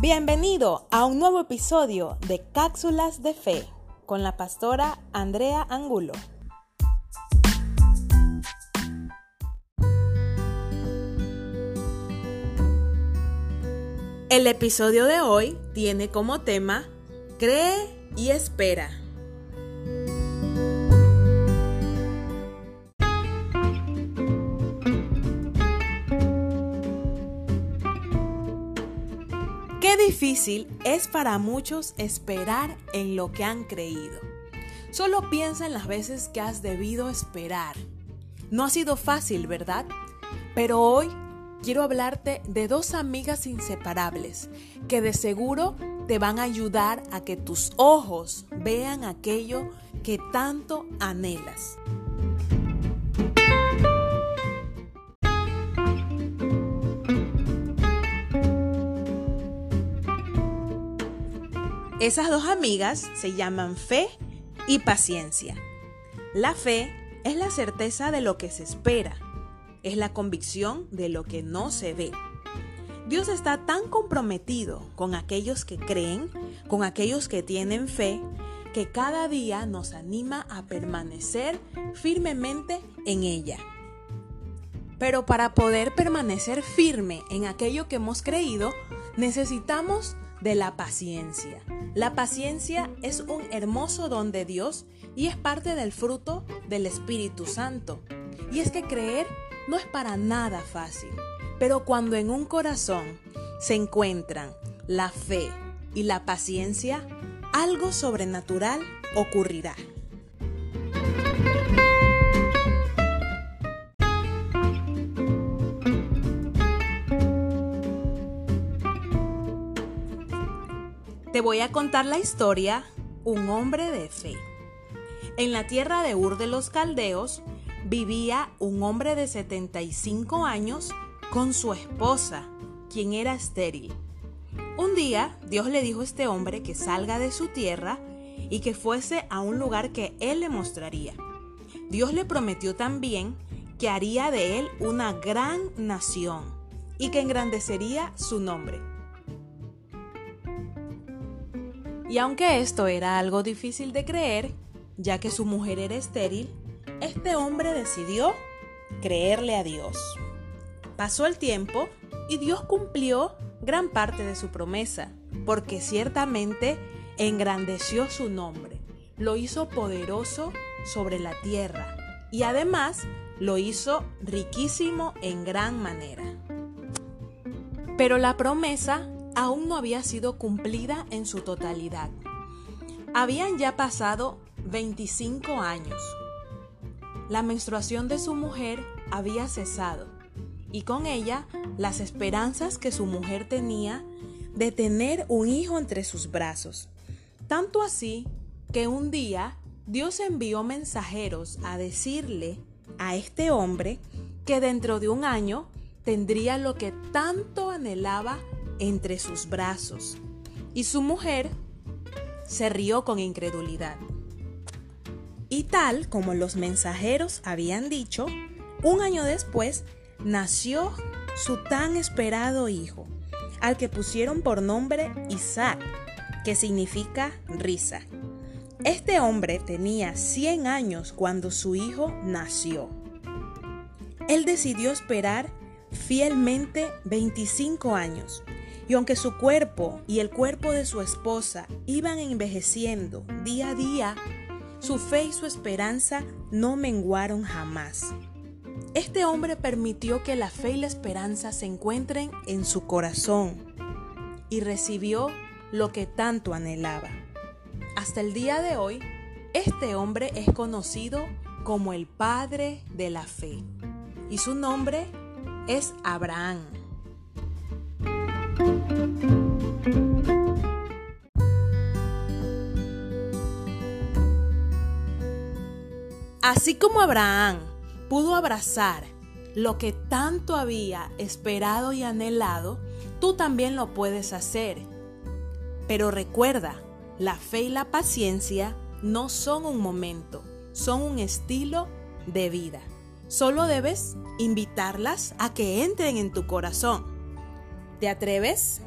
Bienvenido a un nuevo episodio de Cápsulas de Fe con la pastora Andrea Angulo. El episodio de hoy tiene como tema Cree y espera. Difícil es para muchos esperar en lo que han creído. Solo piensa en las veces que has debido esperar. No ha sido fácil, ¿verdad? Pero hoy quiero hablarte de dos amigas inseparables que de seguro te van a ayudar a que tus ojos vean aquello que tanto anhelas. Esas dos amigas se llaman fe y paciencia. La fe es la certeza de lo que se espera, es la convicción de lo que no se ve. Dios está tan comprometido con aquellos que creen, con aquellos que tienen fe, que cada día nos anima a permanecer firmemente en ella. Pero para poder permanecer firme en aquello que hemos creído, necesitamos de la paciencia. La paciencia es un hermoso don de Dios y es parte del fruto del Espíritu Santo. Y es que creer no es para nada fácil, pero cuando en un corazón se encuentran la fe y la paciencia, algo sobrenatural ocurrirá. Te voy a contar la historia Un hombre de fe. En la tierra de Ur de los Caldeos vivía un hombre de 75 años con su esposa, quien era estéril. Un día Dios le dijo a este hombre que salga de su tierra y que fuese a un lugar que él le mostraría. Dios le prometió también que haría de él una gran nación y que engrandecería su nombre. Y aunque esto era algo difícil de creer, ya que su mujer era estéril, este hombre decidió creerle a Dios. Pasó el tiempo y Dios cumplió gran parte de su promesa, porque ciertamente engrandeció su nombre, lo hizo poderoso sobre la tierra y además lo hizo riquísimo en gran manera. Pero la promesa aún no había sido cumplida en su totalidad. Habían ya pasado 25 años. La menstruación de su mujer había cesado y con ella las esperanzas que su mujer tenía de tener un hijo entre sus brazos. Tanto así que un día Dios envió mensajeros a decirle a este hombre que dentro de un año tendría lo que tanto anhelaba entre sus brazos, y su mujer se rió con incredulidad. Y tal como los mensajeros habían dicho, un año después nació su tan esperado hijo, al que pusieron por nombre Isaac, que significa risa. Este hombre tenía 100 años cuando su hijo nació. Él decidió esperar fielmente 25 años y aunque su cuerpo y el cuerpo de su esposa iban envejeciendo día a día, su fe y su esperanza no menguaron jamás. Este hombre permitió que la fe y la esperanza se encuentren en su corazón y recibió lo que tanto anhelaba. Hasta el día de hoy, este hombre es conocido como el padre de la fe y su nombre es Abraham. Así como Abraham pudo abrazar lo que tanto había esperado y anhelado, tú también lo puedes hacer. Pero recuerda, la fe y la paciencia no son un momento, son un estilo de vida. Solo debes invitarlas a que entren en tu corazón ¿Te atreves?